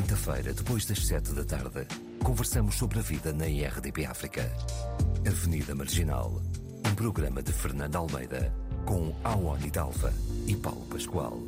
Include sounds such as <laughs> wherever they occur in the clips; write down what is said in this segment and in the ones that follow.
quinta-feira, depois das sete da tarde, conversamos sobre a vida na IRDP África. Avenida Marginal, um programa de Fernando Almeida, com Awani Dalva e Paulo Pascoal.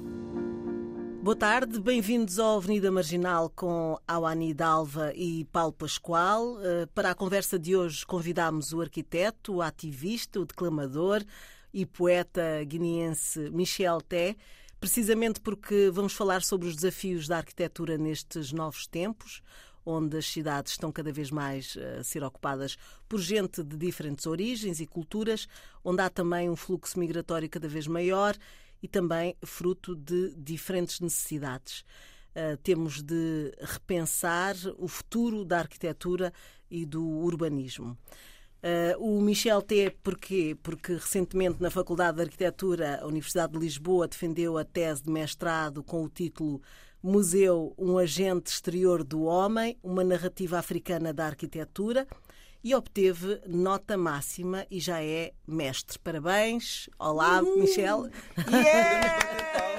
Boa tarde, bem-vindos ao Avenida Marginal com Awani Dalva e Paulo Pascoal. Eh, para a conversa de hoje convidamos o arquiteto, o ativista, o declamador e poeta guineense Michel Té, precisamente porque vamos falar sobre os desafios da arquitetura nestes novos tempos, onde as cidades estão cada vez mais eh, a ser ocupadas por gente de diferentes origens e culturas, onde há também um fluxo migratório cada vez maior e também fruto de diferentes necessidades. Uh, temos de repensar o futuro da arquitetura e do urbanismo. Uh, o Michel T. Porquê? Porque recentemente na Faculdade de Arquitetura, a Universidade de Lisboa defendeu a tese de mestrado com o título Museu, um agente exterior do homem, uma narrativa africana da arquitetura e obteve nota máxima e já é mestre. Parabéns. Olá, uhum. Michel. Yeah! <laughs>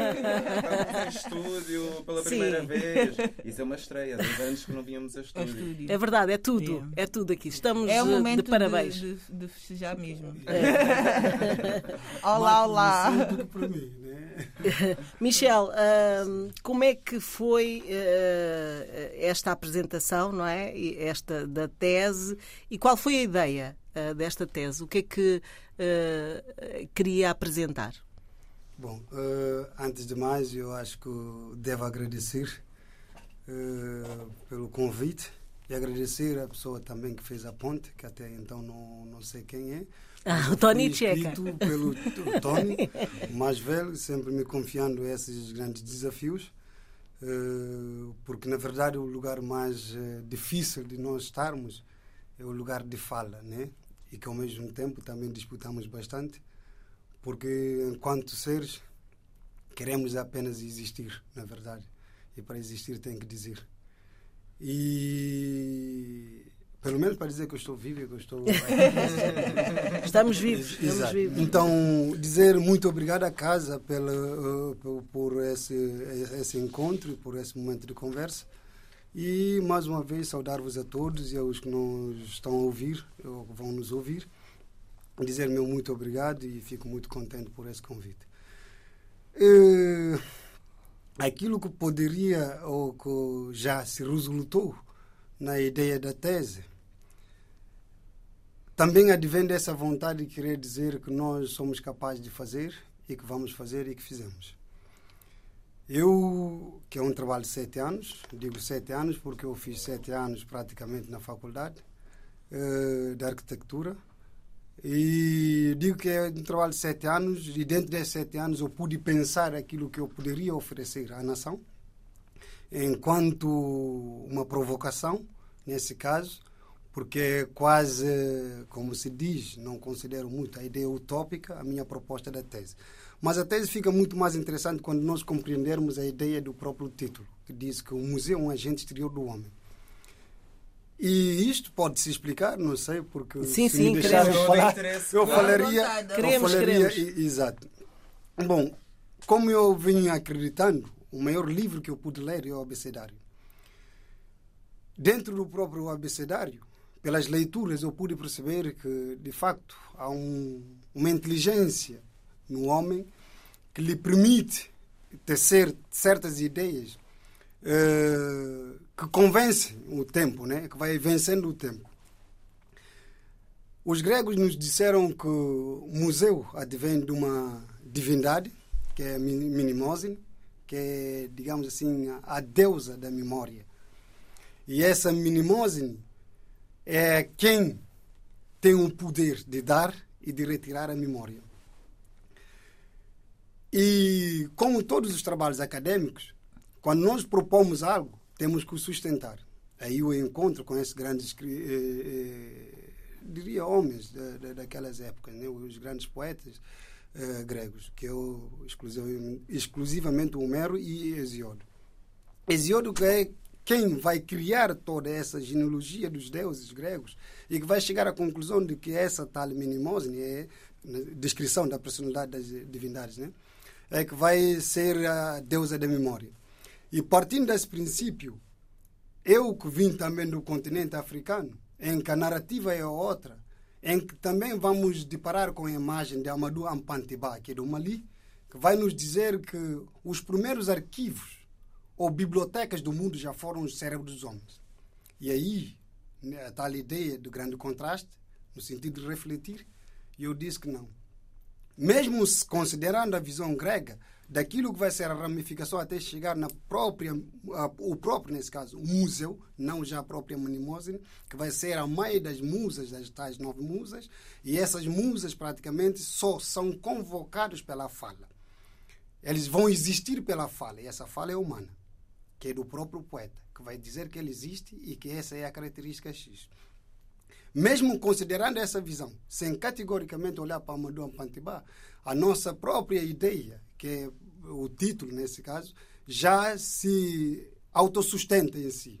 Estamos em estúdio pela primeira Sim. vez. Isso é uma estreia, dois anos que não vínhamos a estúdio. É verdade, é tudo. É, é tudo aqui. Estamos é o eh, momento de parabéns. De, de, de festejar mesmo. É. <laughs> olá, olá. para mim, né? <laughs> Michel, uh, como é que foi uh, esta apresentação, não é? Esta da tese e qual foi a ideia uh, desta tese? O que é que queria apresentar? Bom, uh, antes de mais, eu acho que devo agradecer uh, pelo convite e agradecer a pessoa também que fez a ponte, que até então não, não sei quem é. <laughs> Ah, o Tony Checa. pelo <laughs> Tony, mais velho, sempre me confiando esses grandes desafios, uh, porque na verdade o lugar mais difícil de nós estarmos é o lugar de fala, né? E que ao mesmo tempo também disputamos bastante porque enquanto seres queremos apenas existir, na verdade. E para existir tem que dizer. E pelo menos para dizer que eu estou vivo e que eu estou. <laughs> estamos vivos. Estamos vivos. Então, dizer muito obrigado à casa pela, uh, por esse, esse encontro e por esse momento de conversa. E mais uma vez saudar-vos a todos e aos que nos estão a ouvir ou vão nos ouvir dizer meu muito obrigado e fico muito contente por esse convite. Uh, aquilo que poderia ou que já se resultou na ideia da tese também advém dessa vontade de querer dizer que nós somos capazes de fazer e que vamos fazer e que fizemos. Eu, que é um trabalho de sete anos, digo sete anos porque eu fiz sete anos praticamente na faculdade uh, de arquitetura, e digo que é um trabalho de sete anos, e dentro desses sete anos eu pude pensar aquilo que eu poderia oferecer à nação, enquanto uma provocação, nesse caso, porque é quase, como se diz, não considero muito a ideia utópica, a minha proposta da tese. Mas a tese fica muito mais interessante quando nós compreendermos a ideia do próprio título, que diz que o museu é um agente exterior do homem. E isto pode se explicar, não sei, porque sim, se sim, me deixarem falar, eu falaria, queremos, eu falaria, queremos. exato. Bom, como eu vim acreditando, o maior livro que eu pude ler é o abecedário. Dentro do próprio abecedário, pelas leituras, eu pude perceber que, de facto, há um, uma inteligência no homem que lhe permite tecer certas ideias uh, que convence o tempo, né? que vai vencendo o tempo. Os gregos nos disseram que o museu advém de uma divindade, que é Minimosine, que é, digamos assim, a deusa da memória. E essa Minimosine é quem tem o poder de dar e de retirar a memória. E como todos os trabalhos acadêmicos, quando nós propomos algo, temos que o sustentar. Aí o encontro com esses grandes, eh, eh, diria, homens da, da, daquelas épocas, né? os grandes poetas eh, gregos, que é o, exclusivamente, Homero e Hesíodo. Hesíodo é quem vai criar toda essa genealogia dos deuses gregos e que vai chegar à conclusão de que essa tal Minimosine é descrição da personalidade das divindades, né? É que vai ser a deusa da memória. E partindo desse princípio, eu que vim também do continente africano, em que a narrativa é outra, em que também vamos deparar com a imagem de Amadou Ampanteba, que é do Mali, que vai nos dizer que os primeiros arquivos ou bibliotecas do mundo já foram os cérebros dos homens. E aí, né, a tal ideia do grande contraste, no sentido de refletir, eu disse que não. Mesmo considerando a visão grega, daquilo que vai ser a ramificação até chegar na própria, o próprio, nesse caso, o museu, não já a própria Mnemosine, que vai ser a mãe das musas, das tais nove musas, e essas musas praticamente só são convocadas pela fala. Eles vão existir pela fala, e essa fala é humana, que é do próprio poeta, que vai dizer que ele existe e que essa é a característica X. Mesmo considerando essa visão, sem categoricamente olhar para Amadou Ampantibá, a nossa própria ideia, que é o título nesse caso, já se autossustenta em si.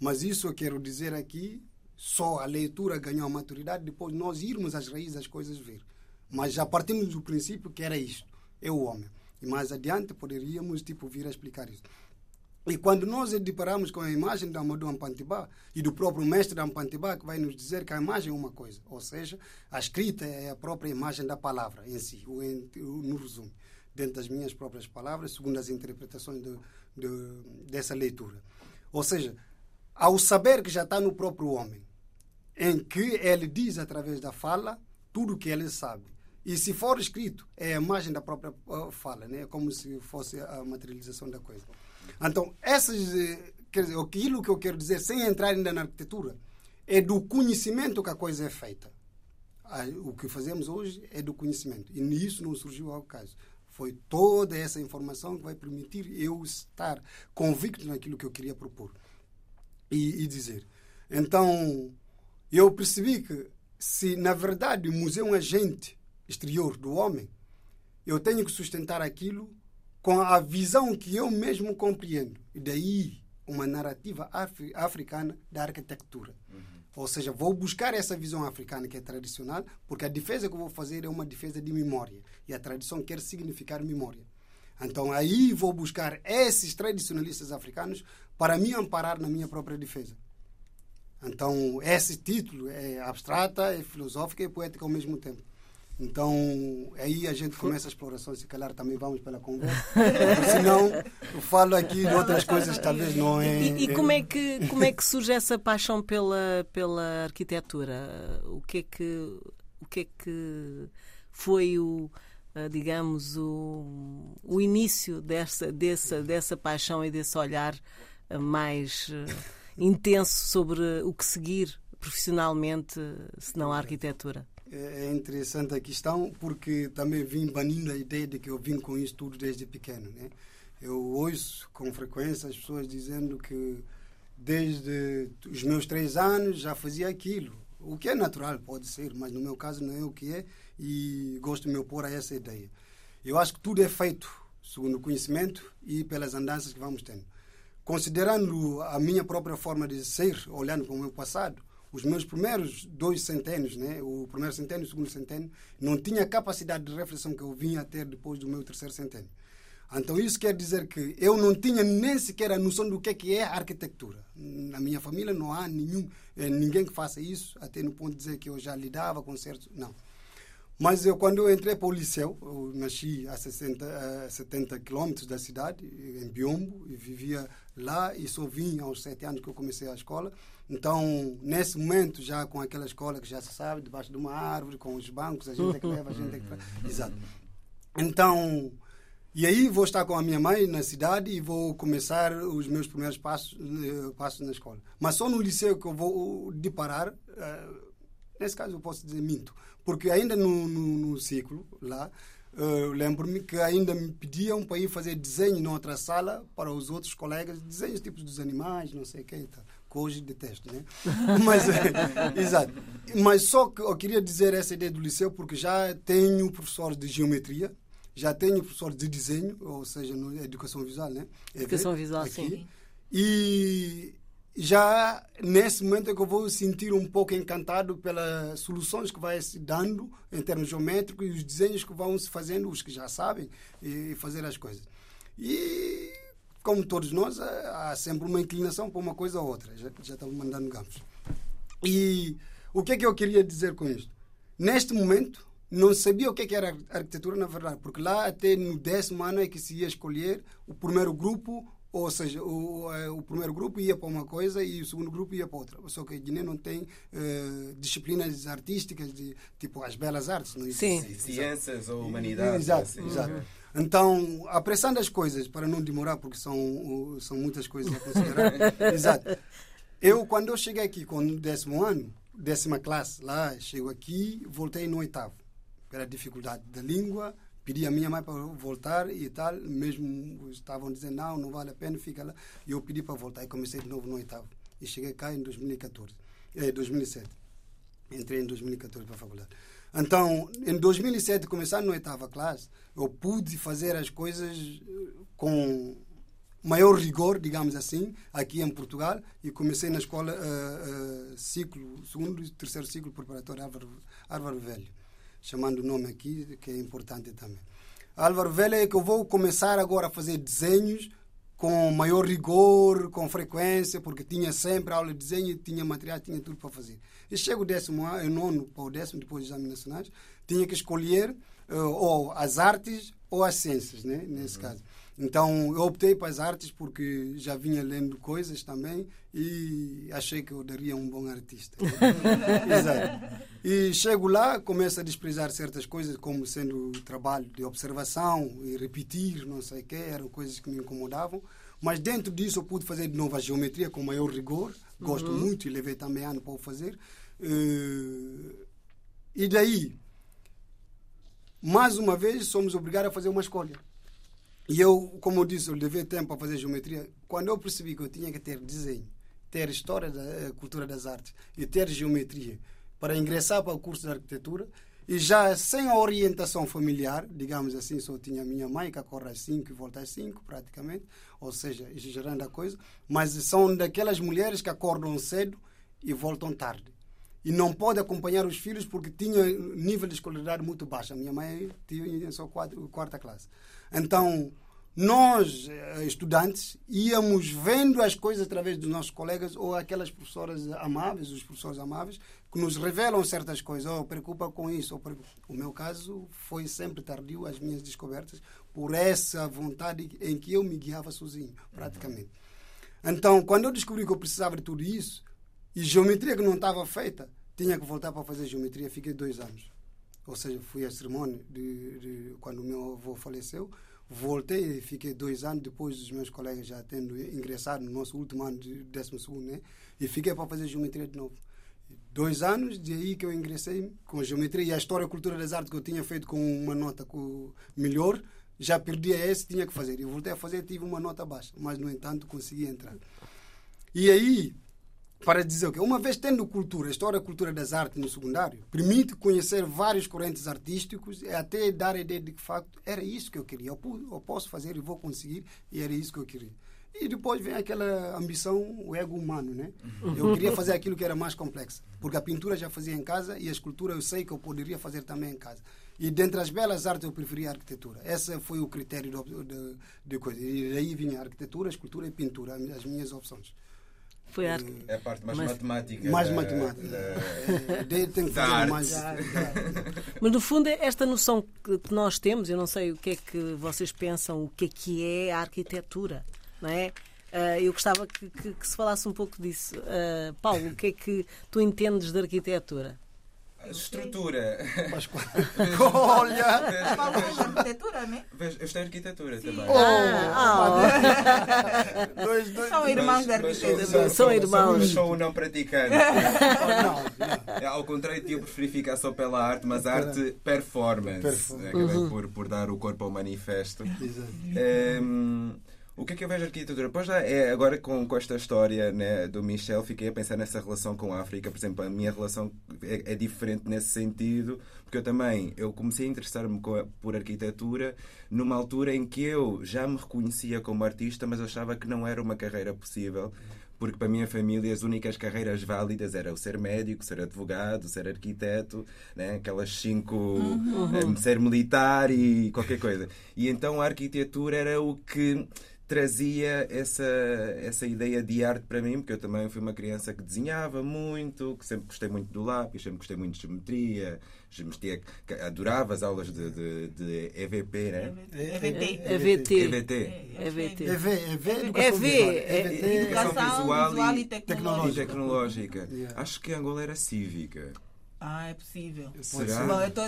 Mas isso eu quero dizer aqui, só a leitura ganhou a maturidade depois nós irmos às raízes das coisas ver. Mas já partimos do princípio que era isto, é o homem. E mais adiante poderíamos tipo vir a explicar isso. E quando nós deparamos com a imagem do Amadou Ampantibá e do próprio mestre Ampantibá, que vai nos dizer que a imagem é uma coisa, ou seja, a escrita é a própria imagem da palavra em si, no resumo, dentro das minhas próprias palavras, segundo as interpretações de, de, dessa leitura. Ou seja, ao saber que já está no próprio homem, em que ele diz através da fala tudo o que ele sabe. E se for escrito, é a imagem da própria uh, fala, né? como se fosse a materialização da coisa. Então, essas, eh, quer dizer, aquilo que eu quero dizer, sem entrar ainda na arquitetura, é do conhecimento que a coisa é feita. O que fazemos hoje é do conhecimento. E nisso não surgiu ao caso. Foi toda essa informação que vai permitir eu estar convicto naquilo que eu queria propor e, e dizer. Então, eu percebi que se, na verdade, o museu é um agente exterior do homem, eu tenho que sustentar aquilo com a visão que eu mesmo compreendo. E daí uma narrativa afri africana da arquitetura. Uhum. Ou seja, vou buscar essa visão africana que é tradicional, porque a defesa que eu vou fazer é uma defesa de memória. E a tradição quer significar memória. Então aí vou buscar esses tradicionalistas africanos para me amparar na minha própria defesa. Então esse título é abstrata, é filosófica e poética ao mesmo tempo. Então, aí a gente começa a exploração, se calhar também vamos pela conversa. <laughs> Senão, eu falo aqui de outras coisas, talvez não é. E, e como, é que, como é que surge essa paixão pela, pela arquitetura? O que é que, o que, é que foi o eh, digamos, o, o início dessa, dessa, dessa paixão e desse olhar eh, mais eh, intenso sobre o que seguir profissionalmente, se não a arquitetura? É, é interessante a questão porque também vim banindo a ideia de que eu vim com isso tudo desde pequeno. Né? Eu ouço com frequência as pessoas dizendo que desde os meus três anos já fazia aquilo. O que é natural, pode ser, mas no meu caso não é o que é e gosto de me opor a essa ideia. Eu acho que tudo é feito segundo o conhecimento e pelas andanças que vamos tendo. Considerando a minha própria forma de ser, olhando para o meu passado, os meus primeiros dois centênios, né, o primeiro centênio e o segundo centênio, não tinha a capacidade de reflexão que eu vinha a ter depois do meu terceiro centênio. Então isso quer dizer que eu não tinha nem sequer a noção do que é, que é arquitetura. Na minha família não há nenhum, eh, ninguém que faça isso, até no ponto de dizer que eu já lidava com certos... Não. Mas eu, quando eu entrei para o liceu, eu nasci a 60, a 70 quilômetros da cidade, em Biombo, e vivia lá, e só vim aos sete anos que eu comecei a escola. Então, nesse momento, já com aquela escola que já se sabe, debaixo de uma árvore, com os bancos, a gente é que leva, a gente é que traz. <laughs> Exato. Então, e aí vou estar com a minha mãe na cidade e vou começar os meus primeiros passos, eh, passos na escola. Mas só no liceu que eu vou deparar, uh, nesse caso eu posso dizer minto, porque ainda no, no, no ciclo lá, Uh, lembro-me que ainda me pediam para ir fazer desenho noutra sala para os outros colegas, desenhos tipos dos animais, não sei o que e tal que hoje detesto, né? <laughs> Mas, é, exato. Mas só que eu queria dizer essa ideia do liceu porque já tenho professores de geometria, já tenho professores de desenho, ou seja, no, educação visual, né? Educação visual, aqui. sim. E já nesse momento é que eu vou sentir um pouco encantado pelas soluções que vai se dando em termos geométricos e os desenhos que vão se fazendo, os que já sabem, e fazer as coisas. E como todos nós, há sempre uma inclinação para uma coisa ou outra. Já, já mandando gamos. E o que é que eu queria dizer com isto? Neste momento, não sabia o que, é que era arquitetura, na verdade, porque lá até no décimo ano é que se ia escolher o primeiro grupo, ou seja, o, eh, o primeiro grupo ia para uma coisa e o segundo grupo ia para outra. Só que a Guiné não tem uh, disciplinas artísticas, de, tipo as belas artes. Não Sim. Ciências ou humanidades. Exato, assim. exato. Então, apressando as coisas, para não demorar, porque são, são muitas coisas a considerar. <laughs> exato. Eu, quando eu cheguei aqui com o décimo ano, décima classe, lá, chego aqui, voltei no oitavo pela dificuldade da língua, pedi a minha mãe para voltar e tal, mesmo estavam dizendo não, não vale a pena, fica lá. E eu pedi para voltar e comecei de novo no oitavo. E cheguei cá em 2014, eh, 2007. Entrei em 2014 para a faculdade. Então, em 2007, começando na oitava classe, eu pude fazer as coisas eh, com maior rigor, digamos assim, aqui em Portugal e comecei na escola uh, uh, ciclo, segundo e terceiro ciclo preparatório Álvaro, Álvaro Velho chamando o nome aqui, que é importante também. Álvaro Velho é que eu vou começar agora a fazer desenhos com maior rigor, com frequência, porque tinha sempre aula de desenho, tinha material, tinha tudo para fazer. E chego o décimo ano, nono para o décimo, depois dos exames nacionais, tinha que escolher uh, ou as artes ou as ciências, né, nesse uhum. caso. Então eu optei para as artes porque já vinha lendo coisas também e achei que eu daria um bom artista. <laughs> Exato. E chego lá, começo a desprezar certas coisas como sendo trabalho de observação e repetir, não sei o quê, eram coisas que me incomodavam. Mas dentro disso eu pude fazer de novo a geometria com maior rigor, gosto uhum. muito e levei também ano para o fazer. Eh, e daí, mais uma vez, somos obrigados a fazer uma escolha. E eu, como eu disse, eu levei tempo para fazer geometria. Quando eu percebi que eu tinha que ter desenho, ter história da eh, cultura das artes e ter geometria para ingressar para o curso de arquitetura, e já sem a orientação familiar, digamos assim, só tinha a minha mãe que acorda às 5 e volta às 5, praticamente, ou seja, gerando a coisa, mas são daquelas mulheres que acordam cedo e voltam tarde. E não pode acompanhar os filhos porque tinha nível de escolaridade muito baixo. A minha mãe tinha só quatro, quarta classe. Então, nós, eh, estudantes, íamos vendo as coisas através dos nossos colegas ou aquelas professoras amáveis, os professores amáveis, que nos revelam certas coisas. Oh, preocupa com isso. O meu caso foi sempre tardio, as minhas descobertas, por essa vontade em que eu me guiava sozinho, praticamente. Então, quando eu descobri que eu precisava de tudo isso, e geometria que não estava feita, tinha que voltar para fazer geometria, fiquei dois anos ou seja, fui à cerimônia de, de, quando o meu avô faleceu. Voltei e fiquei dois anos depois dos meus colegas já tendo ingressado no nosso último ano de décimo segundo, né? E fiquei para fazer geometria de novo. Dois anos, de aí que eu ingressei com geometria e a história e cultura das artes que eu tinha feito com uma nota com melhor, já perdi a esse, tinha que fazer. E voltei a fazer, tive uma nota baixa, mas no entanto consegui entrar. E aí, para dizer o quê? Uma vez tendo cultura, história e cultura das artes no secundário, permite conhecer vários correntes artísticos e até dar a ideia de que, de facto, era isso que eu queria. Eu posso fazer e vou conseguir, e era isso que eu queria. E depois vem aquela ambição, o ego humano, né? Eu queria fazer aquilo que era mais complexo, porque a pintura já fazia em casa e a escultura eu sei que eu poderia fazer também em casa. E dentre as belas artes eu preferia a arquitetura. Esse foi o critério de, de, de coisa. E daí vinha a arquitetura, a escultura e a pintura, as minhas opções. Foi a... É a parte mais, mais matemática. Mais da, matemática. Da, <laughs> é, tem que fazer mais. Mas no fundo, é esta noção que nós temos, eu não sei o que é que vocês pensam, o que é que é a arquitetura, não é? Uh, eu gostava que, que, que, se falasse um pouco disso. Uh, Paulo, o que é que tu entendes de arquitetura? Estrutura. Mas, <laughs> olha! Falamos arquitetura, né? Eu estou em arquitetura também. Oh, oh. <laughs> dois, dois, São irmãos da arquitetura. São, são irmãos. Sou o não praticante. <laughs> não, não. Ao contrário, eu preferi ficar só pela arte, mas arte performance. Acabei uhum. por, por dar o corpo ao manifesto. Exato. Um, o que é que eu vejo arquitetura? Pois já é, agora com, com esta história né, do Michel, fiquei a pensar nessa relação com a África. Por exemplo, a minha relação é, é diferente nesse sentido, porque eu também eu comecei a interessar-me por arquitetura numa altura em que eu já me reconhecia como artista, mas achava que não era uma carreira possível porque para a minha família as únicas carreiras válidas eram o ser médico, ser advogado, ser arquiteto, né? aquelas cinco, uhum. um, ser militar e qualquer coisa. E então a arquitetura era o que trazia essa, essa ideia de arte para mim, porque eu também fui uma criança que desenhava muito, que sempre gostei muito do lápis, sempre gostei muito de geometria, geometria adorava as aulas de, de, de EVP, né? EVT. EVT. EVT. EVT. EVT. Educação visual e tecnológica. Acho que Angola era cívica. Ah, é possível. Será? Bom, eu tô...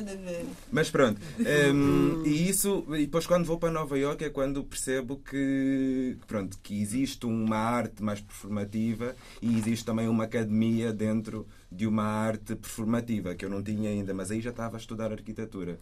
Mas pronto. Um, <laughs> e isso, e depois quando vou para Nova York é quando percebo que, pronto, que existe uma arte mais performativa e existe também uma academia dentro de uma arte performativa que eu não tinha ainda, mas aí já estava a estudar arquitetura.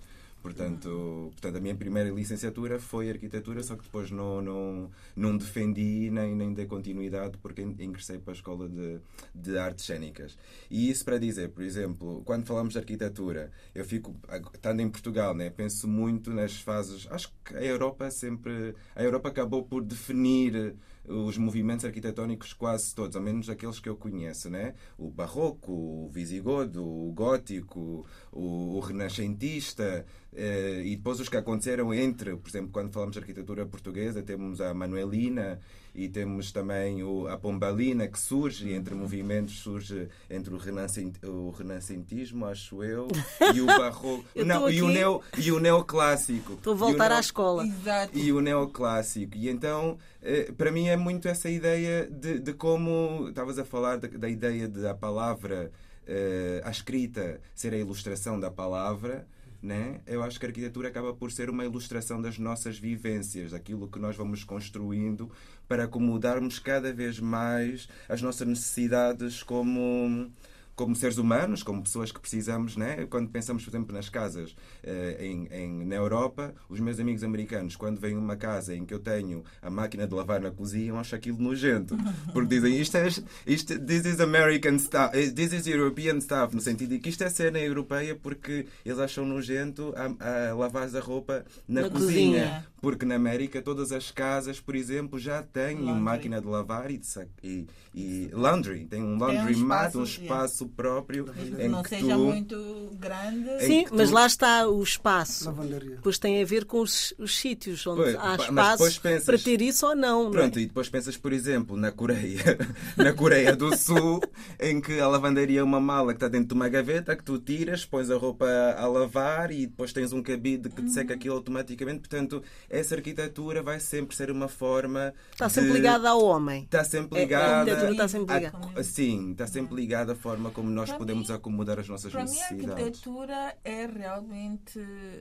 Portanto, portanto, a minha primeira licenciatura foi arquitetura, só que depois não, não, não defendi nem, nem dei continuidade porque ingressei para a escola de, de artes cênicas. E isso para dizer, por exemplo, quando falamos de arquitetura, eu fico, estando em Portugal, né, penso muito nas fases. Acho que a Europa sempre. A Europa acabou por definir os movimentos arquitetónicos quase todos, ao menos aqueles que eu conheço, né? O barroco, o visigodo, o gótico, o, o renascentista, eh, e depois os que aconteceram entre, por exemplo, quando falamos de arquitetura portuguesa, temos a Manuelina e temos também o, a Pombalina que surge entre movimentos, surge entre o, renascent, o renascentismo, acho eu, <laughs> e o barroco. não, e, o neo, e o neoclássico. Estou a voltar neo, à escola. Exato. E o neoclássico. E então, eh, para mim é muito essa ideia de, de como estavas a falar da, da ideia de a palavra, eh, a escrita ser a ilustração da palavra né? eu acho que a arquitetura acaba por ser uma ilustração das nossas vivências, daquilo que nós vamos construindo para acomodarmos cada vez mais as nossas necessidades como como seres humanos, como pessoas que precisamos, né? quando pensamos, por exemplo, nas casas eh, em, em, na Europa, os meus amigos americanos, quando vêm uma casa em que eu tenho a máquina de lavar na cozinha, acham aquilo nojento. Porque dizem isto é isto, this is American stuff, eh, this is European stuff, no sentido de que isto é cena europeia porque eles acham nojento a, a lavar a roupa na, na cozinha. cozinha. Porque na América todas as casas, por exemplo, já têm laundry. máquina de lavar e, de, e, e laundry, tem um laundry mat, um espaço espaço próprio. Em não que seja tu, muito grande. Sim, tu... mas lá está o espaço. Pois tem a ver com os, os sítios onde pois, há espaço pensas, para ter isso ou não. Pronto, não é? e depois pensas, por exemplo, na Coreia, <laughs> na Coreia do Sul, em que a lavandaria é uma mala que está dentro de uma gaveta que tu tiras, pões a roupa a lavar e depois tens um cabide que te seca uhum. aquilo automaticamente. Portanto, essa arquitetura vai sempre ser uma forma. Está sempre de... ligada ao homem. Está sempre ligada. É, a arquitetura está sempre ligada. A... Sim, está sempre ligada à forma como nós para podemos mim, acomodar as nossas para necessidades. Para mim, a arquitetura é realmente,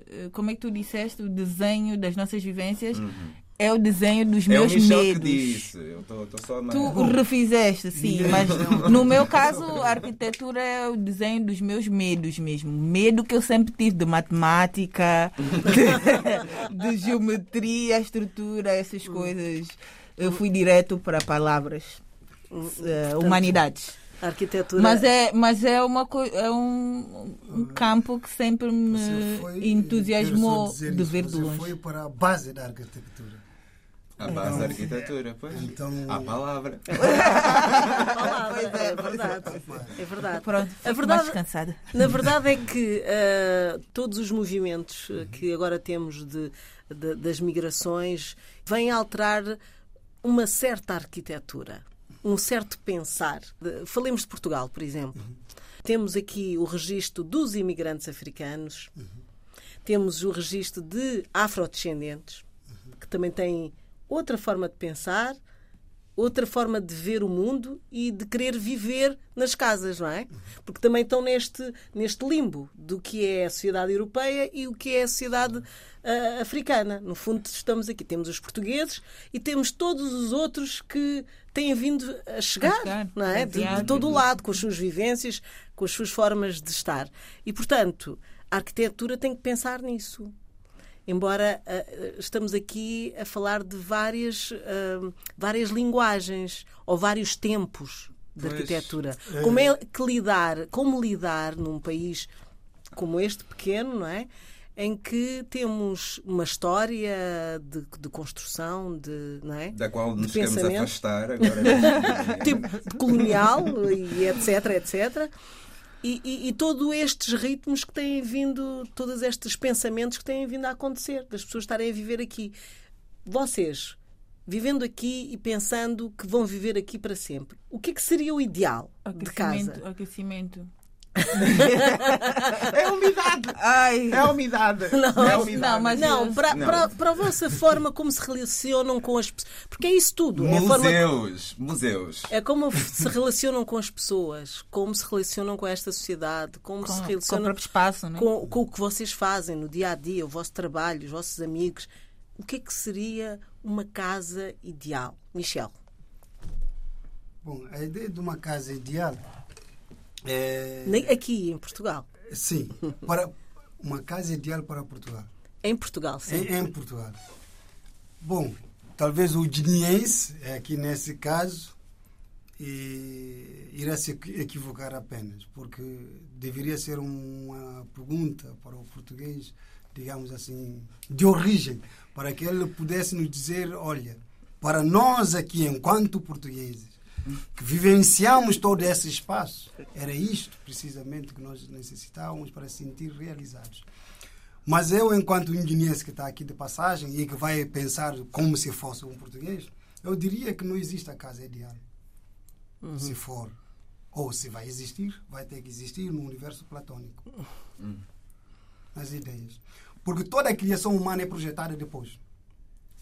eh, como é que tu disseste, o desenho das nossas vivências. Uhum. É o desenho dos meus é o medos. Que disse. Eu tô, tô só Tu o refizeste, sim, mas <laughs> no meu caso a arquitetura é o desenho dos meus medos mesmo. Medo que eu sempre tive de matemática, de, <laughs> de geometria, estrutura, essas coisas. Eu fui direto para palavras. Uh, humanidades. A arquitetura. Mas é, mas é, uma, é um, um campo que sempre me foi, entusiasmou de ver de longe. foi para a base da arquitetura. A base então, da arquitetura, pois. Então... A palavra. <laughs> a palavra, é, é verdade. É verdade. Pronto, a verdade, mais cansada. Na verdade é que uh, todos os movimentos que agora temos de, de, das migrações vêm alterar uma certa arquitetura um certo pensar. Falemos de Portugal, por exemplo. Uhum. Temos aqui o registro dos imigrantes africanos, uhum. temos o registro de afrodescendentes, uhum. que também têm outra forma de pensar, outra forma de ver o mundo e de querer viver nas casas, não é? Porque também estão neste, neste limbo do que é a sociedade europeia e o que é a sociedade uh, africana. No fundo, estamos aqui, temos os portugueses e temos todos os outros que têm vindo a chegar, a chegar não é? De, de todo o lado, com as suas vivências, com as suas formas de estar. E, portanto, a arquitetura tem que pensar nisso. Embora uh, estamos aqui a falar de várias, uh, várias linguagens ou vários tempos de arquitetura. É... Como é que lidar, como lidar num país como este pequeno, não é? em que temos uma história de, de construção, de, não é? da qual nos queremos afastar agora. <laughs> tipo colonial e etc, etc. E, e, e todos estes ritmos que têm vindo, todos estes pensamentos que têm vindo a acontecer, das pessoas estarem a viver aqui. Vocês, vivendo aqui e pensando que vão viver aqui para sempre, o que é que seria o ideal de casa? Aquecimento. É umidade! Ai. É umidade! Não, é umidade. não, mas- Não, para, Não. Para, para a vossa forma como se relacionam com as pessoas. Porque é isso tudo. É, a forma, Museus! Museus! é como se relacionam com as pessoas, como se relacionam com esta sociedade, como Com, se com o relacionam espaço, né? com, com o que vocês fazem no dia a dia, o vosso trabalho, os vossos amigos. O que é que seria uma casa ideal? Michel. Bom, a ideia de uma casa ideal é. Nem aqui em Portugal. Sim, para uma casa ideal para Portugal. Em Portugal, sim. Em, em Portugal. Bom, talvez o guineense, é aqui nesse caso, e irá se equi- equivocar apenas, porque deveria ser uma pergunta para o português, digamos assim, de origem, para que ele pudesse nos dizer, olha, para nós aqui, enquanto portugueses, que vivenciamos todo esse espaço, era isto precisamente que nós necessitávamos para se sentir realizados. Mas eu, enquanto guineense que está aqui de passagem e que vai pensar como se fosse um português, eu diria que não existe a casa ideal. Se for, ou se vai existir, vai ter que existir no universo platônico. Nas ideias. Porque toda a criação humana é projetada depois.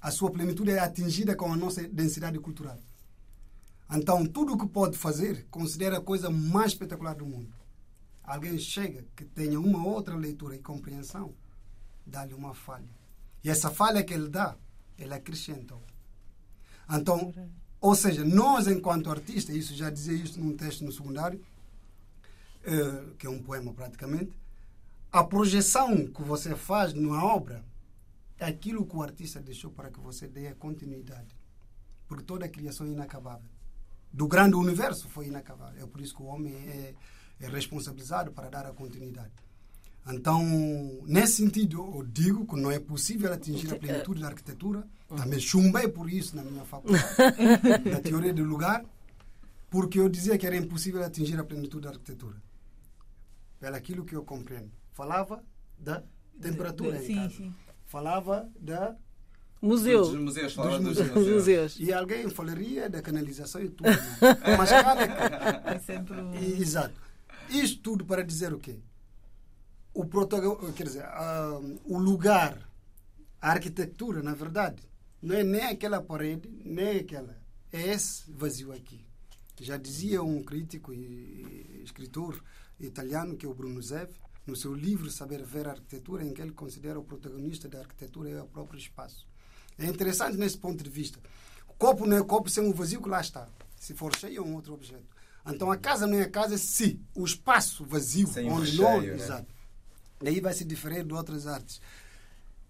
A sua plenitude é atingida com a nossa densidade cultural. Então, tudo o que pode fazer, considera a coisa mais espetacular do mundo. Alguém chega que tenha uma outra leitura e compreensão, dá-lhe uma falha. E essa falha que ele dá, ele acrescenta. Então, ou seja, nós, enquanto artistas, isso já dizia isto num texto no secundário, eh, que é um poema praticamente, a projeção que você faz numa obra é aquilo que o artista deixou para que você dê a continuidade. Porque toda a criação é inacabável. Do grande universo foi inacabável. É por isso que o homem é, é responsabilizado para dar a continuidade. Então, nesse sentido, eu digo que não é possível atingir a plenitude da arquitetura. Também chumbei por isso na minha faculdade, <laughs> da teoria do lugar, porque eu dizia que era impossível atingir a plenitude da arquitetura. Pelo aquilo que eu compreendo. Falava da temperatura em Sim, casa. sim. Falava da Museu. Dos museus, Dos dos museus. museus. e alguém falaria da canalização e tudo. né? <laughs> Mas cada É sempre um- e- Exato. Isto tudo para dizer o quê? O protagonista, quer dizer, o lugar, a arquitetura, na verdade, não é nem aquela parede, nem aquela. É esse vazio aqui. Já dizia um crítico e escritor italiano, que é o Bruno Zev, no seu livro Saber Ver a Arquitetura, em que ele considera o protagonista da arquitetura é o próprio espaço. É interessante nesse ponto de vista. O copo não é copo sem o vazio que lá está. Se for cheio, é um outro objeto. Então a casa não é casa se o espaço vazio, Sem onde não. né? Exato. Daí vai se diferir de outras artes.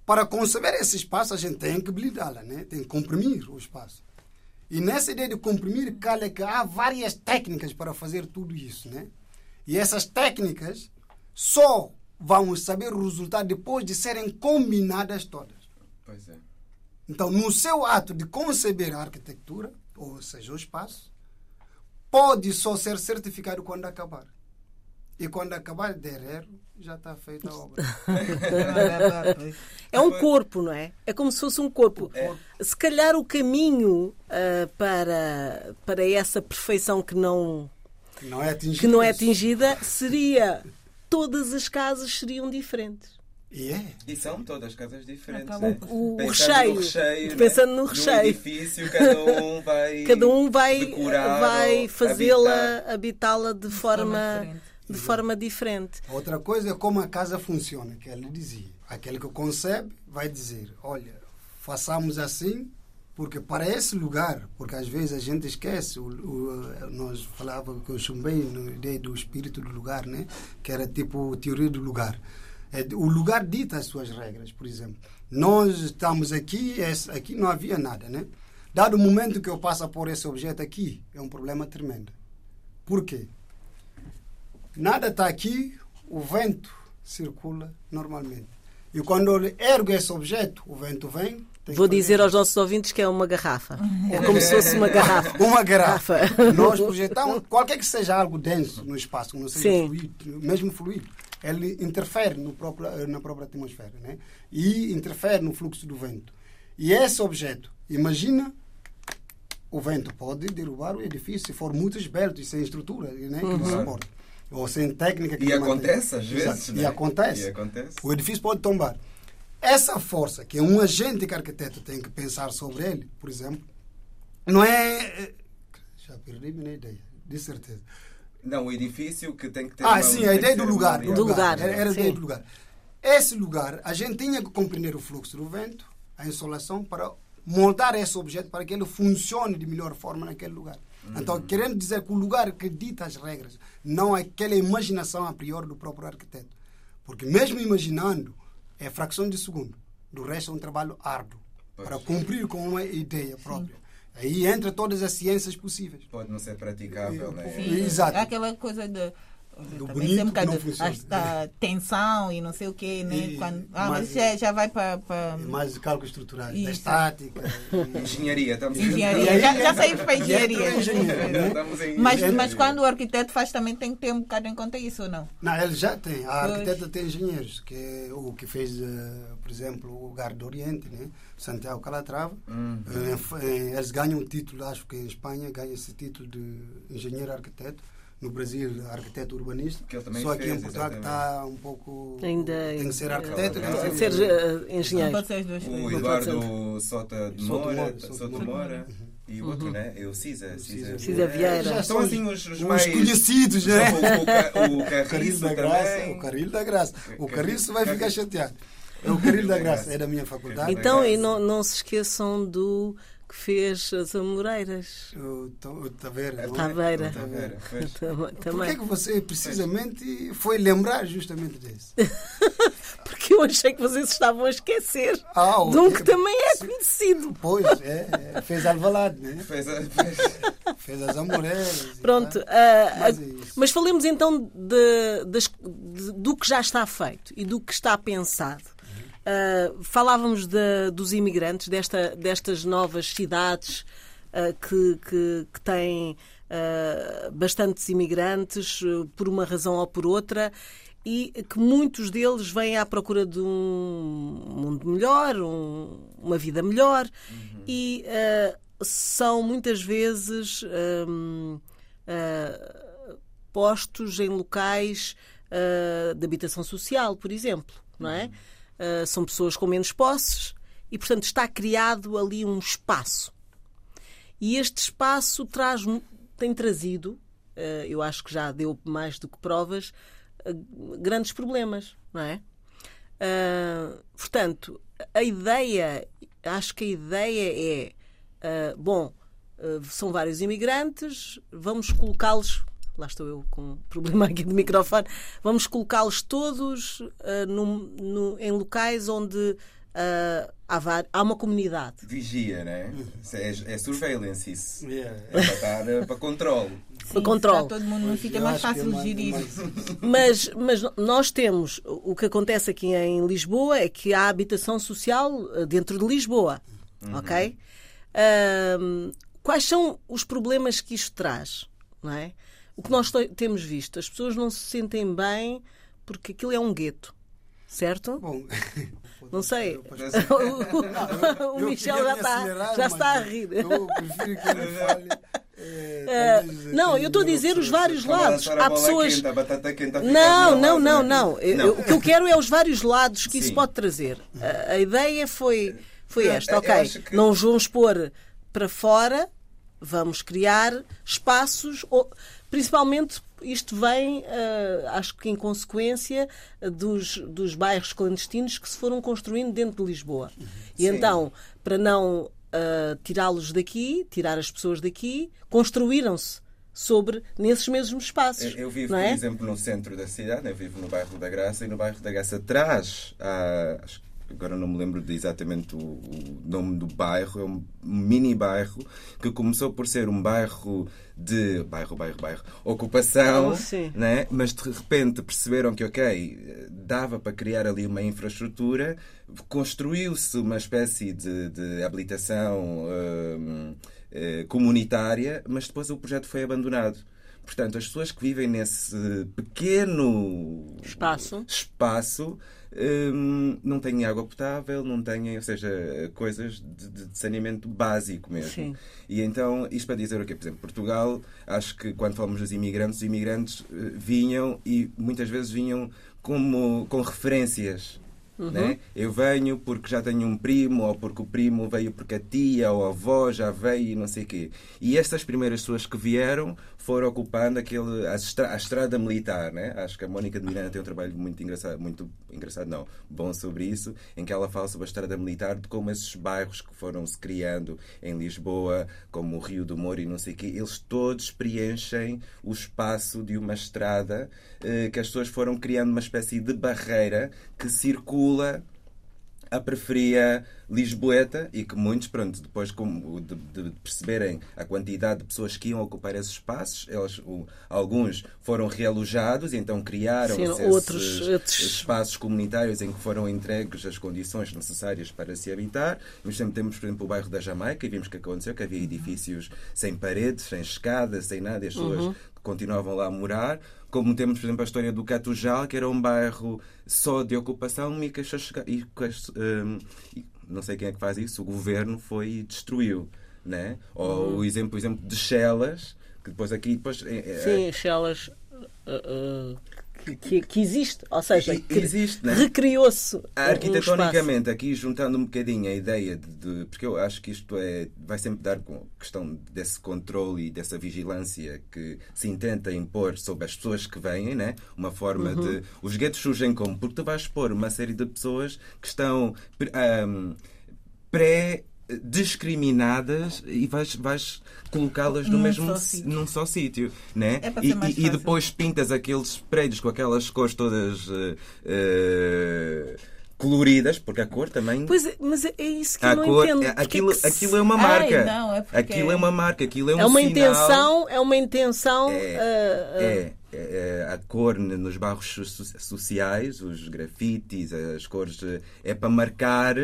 Para conceber esse espaço, a gente tem que blindá-la, né? tem que comprimir o espaço. E nessa ideia de comprimir, calha que há várias técnicas para fazer tudo isso. Né? E essas técnicas só vamos saber o resultado depois de serem combinadas todas. Pois é. Então, no seu ato de conceber a arquitetura, ou seja, o espaço, pode só ser certificado quando acabar. E quando acabar, der erro, já está feita a obra. É um corpo, não é? É como se fosse um corpo. Se calhar o caminho ah, para, para essa perfeição que não, Que não é atingido. que não é atingida seria. Todas as casas seriam diferentes. E é. E são todas casas diferentes. Acaba né? o- o Pensando recheio. no recheio, né? Pensando no recheio. edifício, cada um <laughs> vai. Cada um vai, decorar vai fazê-la, habitá-la de forma, diferente. de forma diferente. Outra coisa é como a casa funciona, que ele dizia. Aquele que concebe vai dizer, olha, façamos assim, porque para esse lugar, porque às vezes a gente esquece, o, o- nós falávamos que eu chumbei na ideia do espírito do lugar, né? que era tipo teoria do lugar. É, o lugar dita as suas regras, por exemplo. Nós estamos aqui, esse- aqui não havia nada, né? Dado o momento que eu passo a pôr esse objeto aqui, é um problema tremendo. Por quê? Nada está aqui, o vento circula normalmente. E quando ele ergue esse objeto, o vento vem. Vou dizer aos nossos ouvintes que é uma garrafa. É como se fosse uma <laughs> garrafa. Uma garrafa. Nós projetamos, qualquer que seja algo denso no espaço, não seja Sim. fluido, mesmo fluido, ele interfere no próprio, na própria atmosfera né? e interfere no fluxo do vento. E esse objeto, imagina o vento pode derrubar o edifício se for muito esbelto e sem estrutura né, que uhum. suporta. Ou sem técnica que E acontece às vezes. Né? E, acontece. e acontece. O edifício pode tombar. Essa força que um agente que arquiteto tem que pensar sobre ele, por exemplo, não é. Eh, já perdi minha ideia, de certeza. Não, o edifício que tem que ter. Ah, uma, sim, a ideia do lugar, do lugar. Era, era a ideia do lugar. Esse lugar, a gente tinha que compreender o fluxo do vento, a insolação, para montar esse objeto para que ele funcione de melhor forma naquele lugar. Uhum. Então, querendo dizer que o lugar que dita as regras, não aquela imaginação a priori do próprio arquiteto. Porque mesmo imaginando, é fração de segundo. Do resto é um trabalho árduo pois. para cumprir com uma ideia própria. Sim. Aí entra todas as ciências possíveis. Pode não ser praticável, né? Sim, Exato. É aquela coisa de do bonito um bocado, esta tensão e não sei o quê, né? E, Quando, ah, mas já, já vai para. para... Mais cálculos estruturais, da estática. engenharia, estamos engenharia. Já, já saímos para <laughs> engenharia. mas, mas quando o arquiteto faz também tem que ter um bocado em conta isso ou não? Não, ele já tem. A arquiteta tem engenheiros, que é o que fez, uh, por exemplo, o Gar do Oriente, né? Santiago Calatrava. Uhum. Uh, eles ganham um título, acho que em Espanha ganha esse título de engenheiro arquiteto no Brasil arquiteto urbanista, só aqui em Portugal está um pouco. Ainda tem que ser arquiteto, tem que ser, uh, engenheiro. O Eduardo Sota de Moura, Soto de Moura. E o outro, uhum. né? É o Cisa. Cisa, Cisa Vieira. Já são assim os, os mais conhecidos, né? O, o, <laughs> o Carrilho da Graça. O Carrilho da Graça. O Carrilho vai ficar chateado. É o Carrilho da Graça, é da minha faculdade. Então, e não, não se esqueçam do que fez as Amoreiras. O, o Taveira. A Taveira. <laughs> Taveira. Por que, é que você precisamente foi lembrar justamente disso? <laughs> Porque eu achei que vocês estavam a esquecer ah, de um que também é conhecido. Pois, é, é fez Alvalade, né? <laughs> Fez, fez, fez as Amoreiras. Pronto, uh, mas, é mas, falemos então de, de, de, do que já está feito e do que está pensado. Uh, falávamos de, dos imigrantes, desta, destas novas cidades uh, que, que, que, têm uh, bastantes imigrantes, por uma razão ou por outra, e que muitos deles vêm à procura de um mundo melhor, um, uma vida melhor, uhum. e são muitas vezes postos em locais de habitação social, por exemplo, não é? Uh, são pessoas com menos posses e, portanto, está criado ali um espaço. E este espaço traz, tem trazido, uh, eu acho que já deu mais do que provas, uh, grandes problemas, não é? portanto, a ideia, acho que a ideia é, bom, são vários imigrantes, vamos colocá-los lá estou eu com um problema aqui de microfone, vamos colocá-los todos uh, no, no, em locais onde uh, há, há, uma comunidade. Vigia, né? É, é surveillance isso. Yeah. É para, estar, é para controle. Sim, para controle. todo mundo não fica mais fácil de gerir. <laughs> Mas, mas nós temos, o que acontece aqui em Lisboa é que há habitação social eh, dentro de Lisboa, uhum. ok? Uh, quais são os problemas que isto traz? Não é? O que nós temos visto, as pessoas não se sentem bem porque aquilo é um gueto, certo? Bom, <laughs> não sei. <laughs> o, <laughs> o Michel já está, já está a rir. Eu prefiro que ele fale. É, não, eu estou a dizer os vários lados. Há pessoas. Não, não, não, não. O que eu quero é os vários lados que isso pode trazer. A, ideia foi, foi esta, ok. Não vamos pôr para fora, vamos criar espaços Principalmente isto vem, uh, acho que em consequência dos, dos bairros clandestinos que se foram construindo dentro de Lisboa. Uhum. E Sim. então, para não uh, tirá-los daqui, tirar as pessoas daqui, construíram-se sobre nesses mesmos espaços. Eu, eu vivo, é? por exemplo, no centro da cidade, eu vivo no bairro da Graça e no bairro da Graça atrás há agora não me lembro de exatamente o, o, nome do bairro, é um mini bairro que começou por ser um bairro de bairro, bairro, bairro, ocupação, oh, né? mas de repente perceberam que, ok, dava para criar ali uma infraestrutura, construiu-se uma espécie de, de habilitação uh, uh, comunitária, mas depois o projeto foi abandonado. Portanto, as pessoas que vivem nesse pequeno espaço, espaço hum, não têm água potável, não têm, ou seja, coisas de, de saneamento básico mesmo. Sim. E então, isto para dizer o quê? Por exemplo, Portugal, acho que quando falamos dos imigrantes, os imigrantes eh, vinham e muitas vezes vinham como, com referências Uhum. Né? Eu venho porque já tenho um primo, ou porque o primo veio porque a tia ou a avó já veio e não sei o quê. E estas primeiras pessoas que vieram foram ocupando aquele, a, estra, a estrada militar. Né? Acho que a Mónica de Miranda tem um trabalho muito engraçado, muito engraçado, não, bom sobre isso, em que ela fala sobre a estrada militar, de como esses bairros que foram se criando em Lisboa, como o Rio do Moro e não sei o quê, eles todos preenchem o espaço de uma estrada eh, que as pessoas foram criando uma espécie de barreira que circula a periferia lisboeta e que muitos, pronto, depois de, de, perceberem a quantidade de pessoas que iam ocupar esses espaços, eles, o, alguns foram realojados e então criaram Sim, esses, outros, outros... espaços comunitários em que foram entregues as condições necessárias para se habitar. Mas sempre temos, por exemplo, o bairro da Jamaica e vimos que aconteceu, que havia edifícios sem paredes, sem escadas, sem nada, e as pessoas uhum. Continuavam lá a morar como temos, por exemplo, a história do Catujal, que era um bairro só de ocupação e que e, um, não sei quem é que faz isso, o governo foi e destruiu. Né? Ou uhum. o exemplo, o exemplo de Chelas, que depois aqui. Depois, é, é Sim, Chelas. Uh, uh, que, que, existe, ou seja, existe, né? recriou-se. Arquitetonicamente, um aqui juntando um bocadinho a ideia de, de, Porque eu acho que isto é, vai sempre dar com questão desse controle e dessa vigilância que se intenta impor sobre as pessoas que vêm, né? uma forma uhum. de. Os guetos surgem como? Porque tu vais expor uma série de pessoas que estão um, pré discriminadas e vais, vais colocá-las no mesmo só num só sítio, né? É e, e, depois pintas aqueles prédios com aquelas cores todas uh, uh, coloridas, porque a cor também. Pois é, mas é isso que a eu não cor, entendo. É, aquilo, é aquilo é uma marca. Ai, não, é porque... Aquilo é uma marca, aquilo é um É uma sinal. intenção, é uma intenção. É, uh, é, é, a cor nos barros sociais, os grafites, as cores, é para marcar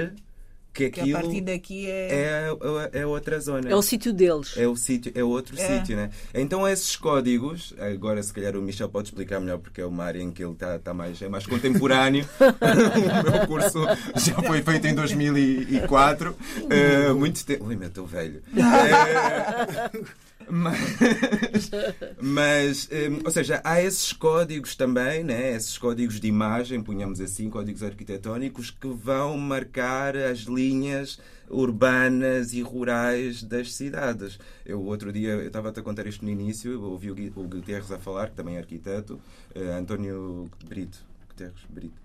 que aquilo que a partir daqui é... é, é outra zona. É o sítio deles. É o sítio, é outro é. sítio, né? Então esses códigos, agora se calhar o Michel pode explicar melhor porque é uma área em que ele está tá mais, é mais contemporâneo. <laughs> <laughs> o meu curso já foi feito em 2004, uh, eh, muito tempo. Ui, meu, estou velho. Uh, <laughs> mas, mas um, ou seja, há esses códigos também, né? esses códigos de imagem, punhamos assim, códigos arquitetónicos, que vão marcar as linhas urbanas e rurais das cidades. Eu outro dia, eu estava a contar isto no início, ouvi o Guterres a falar, que também é arquiteto, uh, António Brito, Guterres Brito.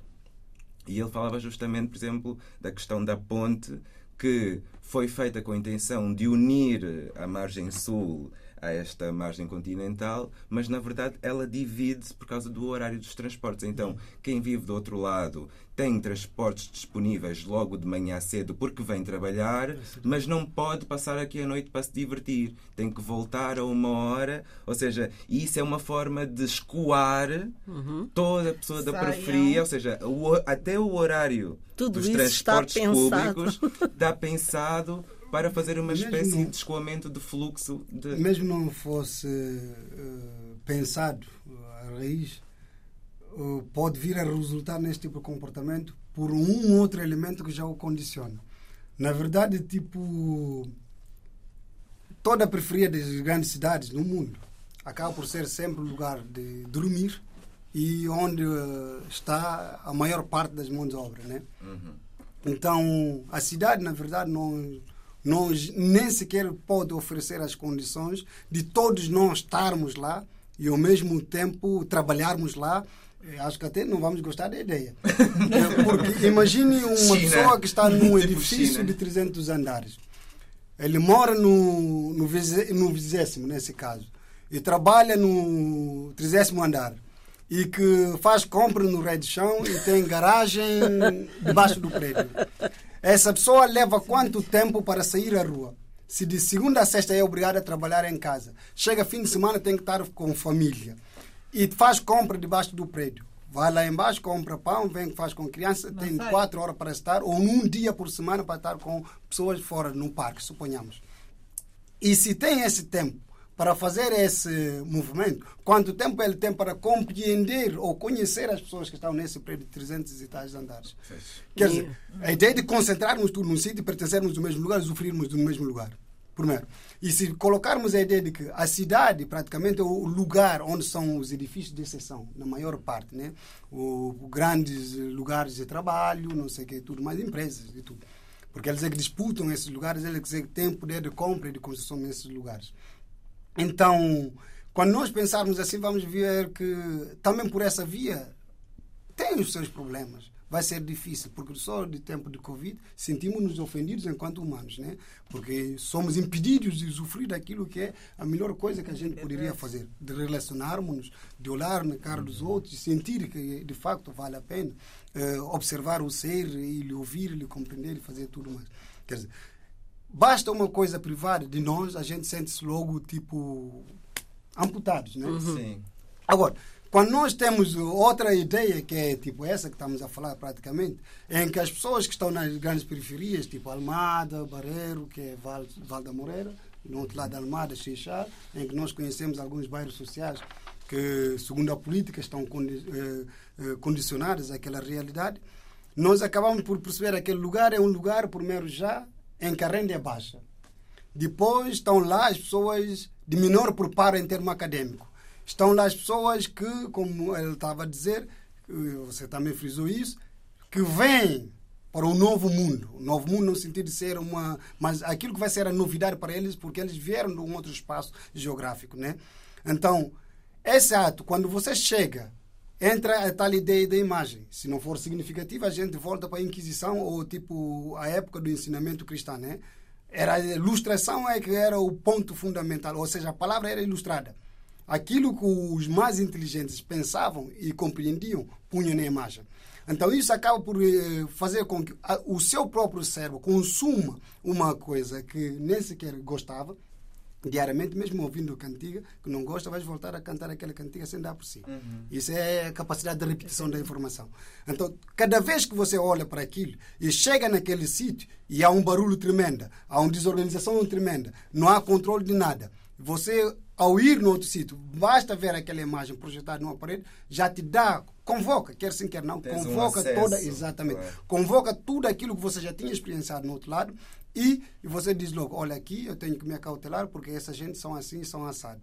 E ele falava justamente, por exemplo, da questão da ponte que foi feita com a intenção de unir a margem sul a esta margem continental, mas na verdade ela divide-se por causa do horário dos transportes. Então, quem vive do outro lado tem transportes disponíveis logo de manhã cedo porque vem trabalhar, mas não pode passar aqui a noite para se divertir. Tem que voltar a uma hora. Ou seja, isso é uma forma de escoar uhum. toda a pessoa da Saiam. periferia. Ou seja, o, até o horário Tudo dos transportes públicos <laughs> está pensado para fazer uma espécie mesmo, de escoamento de fluxo. De... Mesmo não fosse uh, pensado a raiz, uh, pode vir a resultar neste tipo de comportamento por um outro elemento que já o condiciona. Na verdade, tipo, toda a periferia das grandes cidades no mundo acaba por ser sempre lugar de dormir e onde uh, está a maior parte das mãos de obra, né? Uhum. Então, a cidade, na verdade, não nós nem sequer pode oferecer as condições de todos nós estarmos lá e ao mesmo tempo trabalharmos lá. Eh, acho que até não vamos gostar da ideia. <laughs> Eh, porque imagine uma China. pessoa que está num <laughs> tipo edifício de 300 andares. Ele mora no, no, vigésimo, nesse caso, e trabalha no trigésimo andar. e que faz compra no rei de chão e tem garagem debaixo do prédio. Essa pessoa leva quanto tempo para sair à rua? Se de segunda a sexta é obrigado a trabalhar em casa, chega fim de semana tem que estar com família e faz compra debaixo do prédio. Vai lá embaixo, compra pão, vem, faz com criança, Não tem sai. quatro horas para estar, ou um dia por semana para estar com pessoas fora no parque, suponhamos. E se tem esse tempo para fazer esse movimento, quanto tempo ele tem para compreender ou conhecer as pessoas que estão nesse prédio de 300 e tais andares? Quer dizer, a ideia de concentrarmos tudo num sítio, pertencermos ao mesmo lugar, usufruirmos do mesmo lugar. Primeiro. E se colocarmos a ideia de que a cidade praticamente é o lugar onde são os edifícios de exceção, na maior parte, né? O, grandes lugares de trabalho, não sei o que, tudo mais, empresas e tudo. Porque eles é que disputam esses lugares, eles é que têm poder de compra e de construção nesses lugares. Então, quando nós pensarmos assim, vamos ver que também por essa via tem os seus problemas. Vai ser difícil, porque só de tempo de Covid sentimos-nos ofendidos enquanto humanos, né? Porque somos impedidos de usufruir daquilo que é a melhor coisa que a gente poderia fazer, de relacionarmos, de olhar na cara dos outros, de sentir que de facto vale a pena uh, observar o ser e lhe ouvir, lhe compreender e fazer tudo mais. Quer dizer, basta uma coisa privada de nós, a gente sente-se logo, tipo, amputados, né? Uhum. Sim. Agora, quando nós temos outra ideia, que é tipo essa que estamos a falar praticamente, em que as pessoas que estão nas grandes periferias, tipo Almada, Barreiro, que é Val, Val da Moreira, no outro lado da Almada, Xixá, em que nós conhecemos alguns bairros sociais que, segundo a política, estão eh, eh, condicionados àquela realidade, nós acabamos por perceber que aquele lugar é um lugar, primeiro já, em que a renda é baixa. Depois estão lá as pessoas de menor preparo em termo acadêmico. Estão lá as pessoas que, como ele estava a dizer, você também frisou isso, que vêm para um novo mundo. O novo mundo no sentido de ser uma... Mas aquilo que vai ser a novidade para eles, porque eles vieram de um outro espaço geográfico, né? Então, esse ato, quando você chega entra a tal ideia da imagem. Se não for significativa, a gente volta para a Inquisição ou tipo a época do ensinamento cristão, né? Era a ilustração é que era o ponto fundamental, ou seja, a palavra era ilustrada. Aquilo que os mais inteligentes pensavam e compreendiam, punham na imagem. Então isso acaba por eh, fazer com que o seu próprio cérebro consuma uma coisa que nem sequer gostava, diariamente, mesmo ouvindo cantiga, que não gosta, vais voltar a cantar aquela cantiga sem dar por si. Uhum. Isso é a capacidade de repetição da informação. Então, cada vez que você olha para aquilo e chega naquele sítio e há um barulho tremendo, há uma desorganização tremenda, não há controle de nada, você, ao ir no outro sítio, basta ver aquela imagem projetada numa parede, já te dá, convoca, quer sim, quer não, Tens convoca um toda, exatamente, convoca tudo aquilo que você já tinha experienciado no outro lado e, você diz logo, olha aqui, eu tenho que me acautelar porque essa gente são assim, são assados.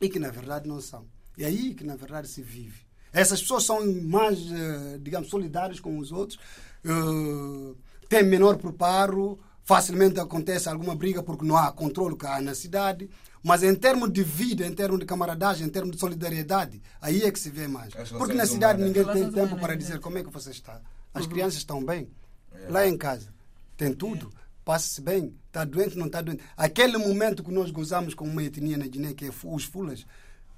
E que na verdade não são. E é aí que na verdade se vive. Essas pessoas são mais, uh, digamos, solidárias com os outros, uh, têm menor preparo, facilmente acontece alguma briga porque não há controle que há na cidade. Mas em termos de vida, em termos de camaradagem, em termos de solidariedade, aí é que se vê mais. Porque na cidade ninguém tem tempo para dizer como é que você está. As uhum. crianças estão bem. É. Lá em casa tem tudo. Passa-se bem, está doente, não está doente. Aquele momento que nós gozamos com uma etnia na Guiné, que é os fulas,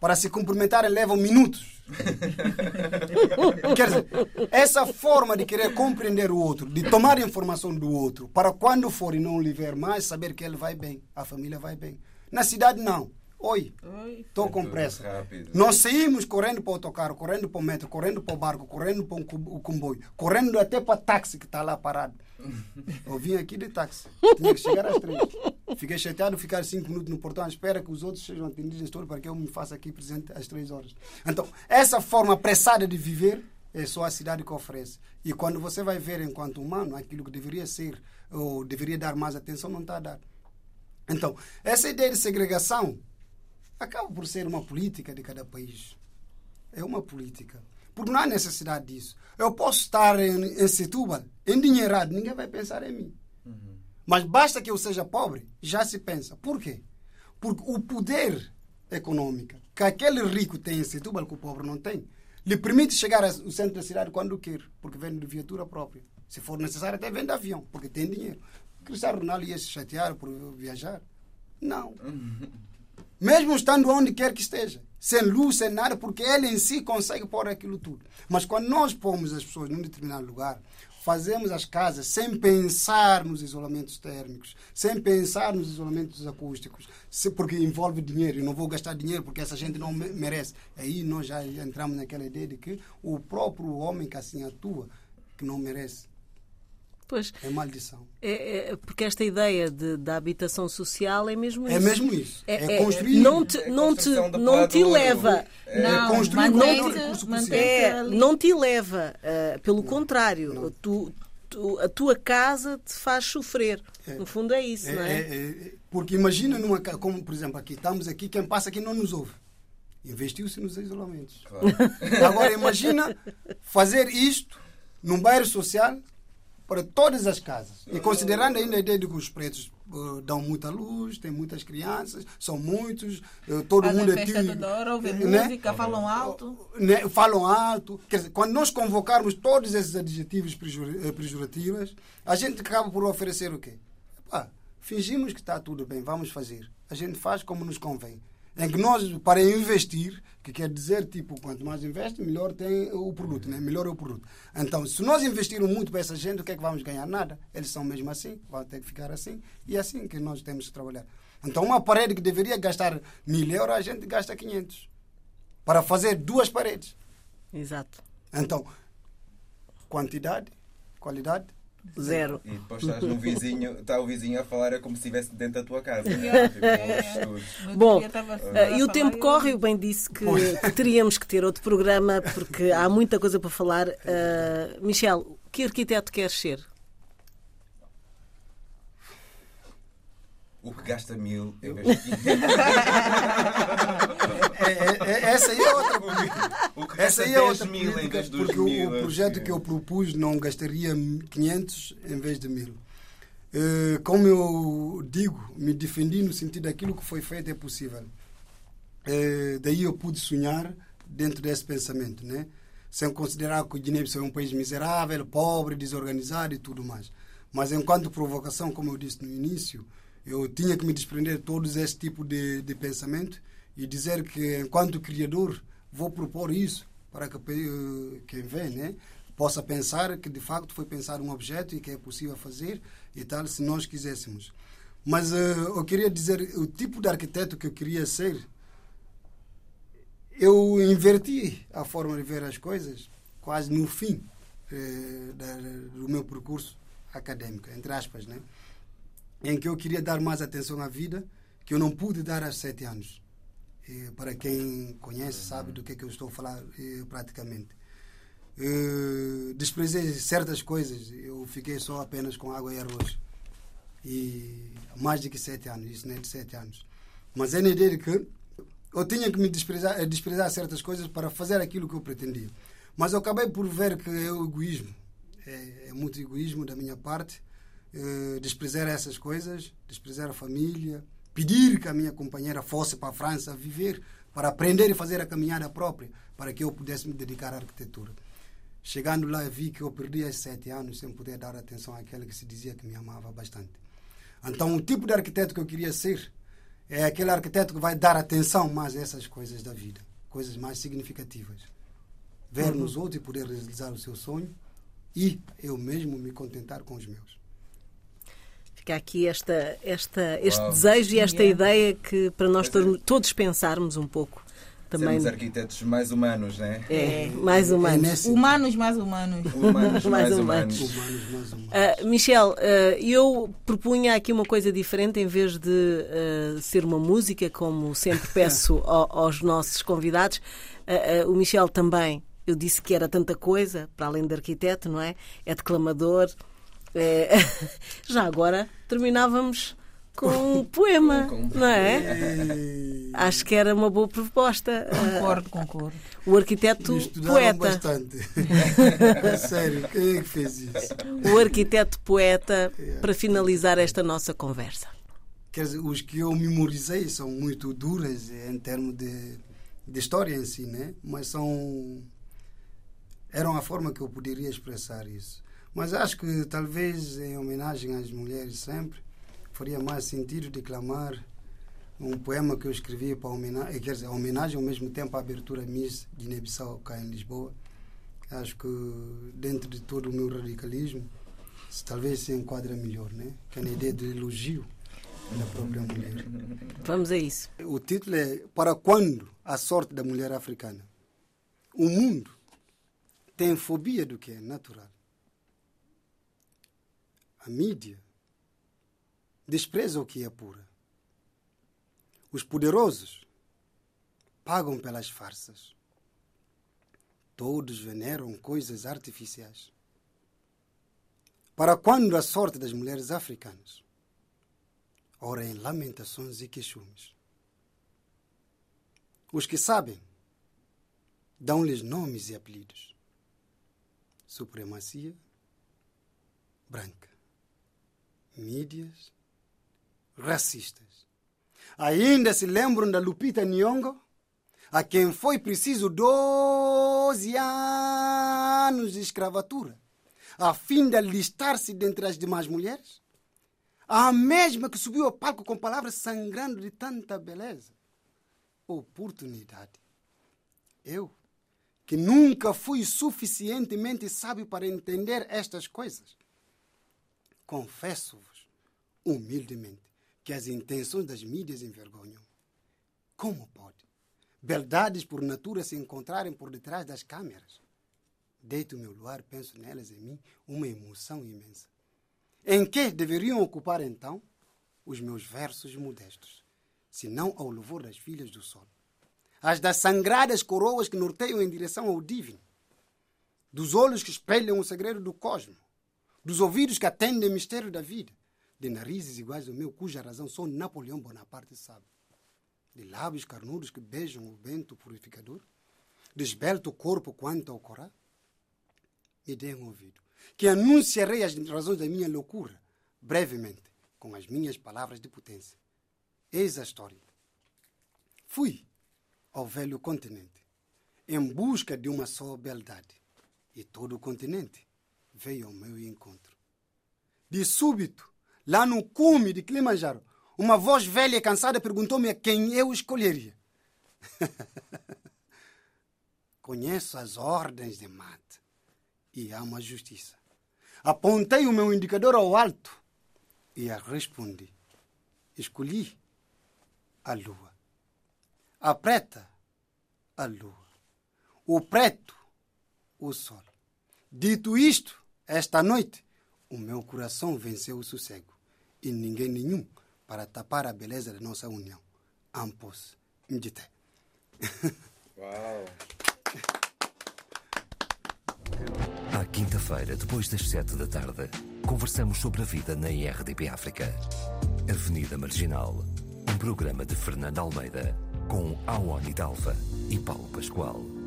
para se cumprimentarem levam minutos. <laughs> Quer dizer, essa forma de querer compreender o outro, de tomar informação do outro, para quando for e não lhe ver mais, saber que ele vai bem, a família vai bem. Na cidade, não. Oi, estou com pressa. Rápido. Nós saímos correndo para o autocarro, correndo para o metro, correndo para o barco, correndo para o comboio, correndo até para o táxi que está lá parado. Eu vim aqui de táxi, tinha que chegar às três. Fiquei chateado ficar cinco minutos no portão à espera que os outros sejam atendidos todos para que eu me faça aqui presente às três horas. Então, essa forma apressada de viver é só a cidade que oferece. E quando você vai ver enquanto humano aquilo que deveria ser ou deveria dar mais atenção, não está a dar. Então, essa ideia de segregação acaba por ser uma política de cada país. É uma política. Porque não há necessidade disso. Eu posso estar em, em Setúbal, endinheirado, ninguém vai pensar em mim. Uhum. Mas basta que eu seja pobre, já se pensa. Por quê? Porque o poder econômico que aquele rico tem em Setúbal, que o pobre não tem, lhe permite chegar ao centro da cidade quando quer, porque vem de viatura própria. Se for necessário, até vem de avião, porque tem dinheiro. Cristiano Ronaldo ia se chatear por viajar? Não. <laughs> Mesmo estando onde quer que esteja. Sem luz, sem nada, porque ele em si consegue pôr aquilo tudo. Mas quando nós pomos as pessoas num determinado lugar, fazemos as casas sem pensar nos isolamentos térmicos, sem pensar nos isolamentos acústicos, porque envolve dinheiro. Eu não vou gastar dinheiro porque essa gente não merece. Aí nós já entramos naquela ideia de que o próprio homem que assim atua, que não merece. Pois, é maldição. É, é, porque esta ideia de, da habitação social é mesmo é isso. É mesmo isso. É, é, é construir. Não te, não te, não te leva. Não, construir não, te, é, não te leva. Uh, pelo não, contrário, não. Tu, tu, a tua casa te faz sofrer. No fundo é isso, não é? porque imagina numa como por exemplo aqui, estamos aqui, quem passa aqui não nos ouve. Investiu-se nos isolamentos. Claro. Agora imagina fazer isto num bairro social para todas as casas. E considerando ainda a ideia de que os pretos uh, dão muita luz, tem muitas crianças, são muitos, uh, todo Fazem mundo é tio, toda ouvem né? música, falam alto. Né? Falam alto. Quer dizer, quando nós convocarmos todos esses adjetivos eh, pejorativos, a gente acaba por oferecer o quê? Fingimos que está tudo bem, vamos fazer. A gente faz como nos convém em que nós, para investir, que quer dizer, tipo, quanto mais investe, melhor tem o produto, né? melhor é o produto. Então, se nós investirmos muito para essa gente, o que é que vamos ganhar? Nada. Eles são mesmo assim, vão ter que ficar assim, e é assim que nós temos que trabalhar. Então, uma parede que deveria gastar mil euros, a gente gasta 500 para fazer duas paredes. Exato. Então, quantidade, qualidade, Zero. E depois estás no vizinho, está o vizinho a falar é como se estivesse dentro da tua casa. Tipo, Bom, uh, e o tempo corre, eu bem disse que, que, teríamos que ter outro programa porque há muita coisa para falar. Uh, Michel, que arquiteto queres ser? O que gasta mil em vez de <laughs> é, é, é, essa aí é outra O que essa aí é outra mil em vez dos porque mil. o projeto que eu propus não gastaria 500 em vez de mil. Uh, como eu digo, me defendi no sentido daquilo que foi feito é possível. Uh, daí eu pude sonhar dentro desse pensamento, né? Sem considerar que o Guiné-Bissau é um país miserável, pobre, desorganizado e tudo mais. Mas enquanto provocação, como eu disse no início, eu tinha que me desprender de todos esse tipo de, de pensamento e dizer que, enquanto criador, vou propor isso para que uh, quem vem né, possa pensar que, de facto, foi pensar um objeto e que é possível fazer e tal, se nós quiséssemos. Mas uh, eu queria dizer, o tipo de arquiteto que eu queria ser, eu inverti a forma de ver as coisas quase no fim uh, da, do meu percurso acadêmico, entre aspas, né? Em que eu queria dar mais atenção à vida que eu não pude dar aos sete anos. E, para quem conhece sabe do que, é que eu estou a falar praticamente. E, desprezei certas coisas, eu fiquei só apenas com água e arroz. E mais de que sete anos, isso não é de sete anos. Mas é na ideia de que eu tinha que me desprezar, desprezar certas coisas para fazer aquilo que eu pretendia. Mas eu acabei por ver que é o egoísmo. É, é muito egoísmo da minha parte eh, desprezar essas coisas, desprezar a família, pedir que a minha companheira fosse para a França viver, para aprender e fazer a caminhada própria, para que eu pudesse me dedicar à arquitetura. Chegando lá, vi que eu perdi esses sete anos sem poder dar atenção àquela que se dizia que me amava bastante. Então, o tipo de arquiteto que eu queria ser é aquele arquiteto que vai dar atenção mais a essas coisas da vida, coisas mais significativas. Ver uhum. nos outros e poder realizar o seu sonho e eu mesmo me contentar com os meus. Fica aqui esta, esta, este Uau. desejo e esta ideia que para nós todos, todos pensarmos um pouco. Também. Sermos arquitetos mais humanos, né? É, mais humanos. É humanos mais humanos. Humanos <laughs> mais, humanos. humanos. Uh, Michel, uh, eu propunha aqui uma coisa diferente, em vez de uh, ser uma música, como sempre peço <laughs> ao, aos nossos convidados. o Michel também, eu disse que era tanta coisa, para além de arquiteto, não é? É declamador, é, <laughs> já agora terminávamos com um poema, não é? Acho que era uma boa proposta. Concordo, concordo. O arquiteto poeta. bastante. <laughs> Sério, quem é que fez isso? O arquiteto poeta para finalizar esta nossa conversa. Quer dizer, os que eu memorizei são muito duras em termos de, de história em si, né? Mas são eram a forma que eu poderia expressar isso. Mas acho que talvez em homenagem às mulheres sempre faria mais sentido declamar um poema que eu escrevi para homenagem, quer dizer, homenagem ao mesmo tempo à abertura Miss Guiné-Bissau cá em Lisboa. Acho que dentro de todo o meu radicalismo, talvez se enquadra melhor, né? Que é a ideia de elogio da própria mulher. Vamos a isso. O título é Para quando a sorte da mulher africana? O mundo tem fobia do que é natural. A mídia despreza o que é pura. Os poderosos pagam pelas farsas. Todos veneram coisas artificiais. Para quando a sorte das mulheres africanas? Ora em lamentações e queixumes. Os que sabem dão-lhes nomes e apelidos. Supremacia branca. Mídias racistas. Ainda se lembram da Lupita Nyong'o, a quem foi preciso 12 anos de escravatura, a fim de alistar-se dentre as demais mulheres? A mesma que subiu ao palco com palavras sangrando de tanta beleza. Oportunidade. Eu, que nunca fui suficientemente sábio para entender estas coisas, confesso-vos humildemente que as intenções das mídias envergonham. Como pode? Beldades por natura se encontrarem por detrás das câmeras. Deito o meu luar, penso nelas em mim, uma emoção imensa. Em que deveriam ocupar então os meus versos modestos, se não ao louvor das filhas do sol? As das sangradas coroas que norteiam em direção ao divino, dos olhos que espelham o segredo do cosmo, dos ouvidos que atendem o mistério da vida, de narizes iguais ao meu, cuja razão só Napoleão Bonaparte sabe, de lábios carnudos que beijam o vento purificador, de esbelto corpo quanto ao Corá, me um ouvido, que anunciarei as razões da minha loucura, brevemente, com as minhas palavras de potência. Eis a história. Fui ao velho continente, em busca de uma só beldade, e todo o continente veio ao meu encontro. De súbito, lá no cume de Kilimanjaro, uma voz velha e cansada perguntou-me a quem eu escolheria. <laughs> Conheço as ordens de mate e amo a justiça. Apontei o meu indicador ao alto e respondi. Escolhi a lua. A preta, a lua. O preto, o sol. Dito isto, esta noite, o meu coração venceu o sossego e ninguém nenhum para tapar a beleza da nossa união. Ampos, mdite. Uau! À quinta-feira, depois das sete da tarde, conversamos sobre a vida na IRDP África. Avenida Marginal, um programa de Fernando Almeida, com Awani Dalva e Paulo Pascoal.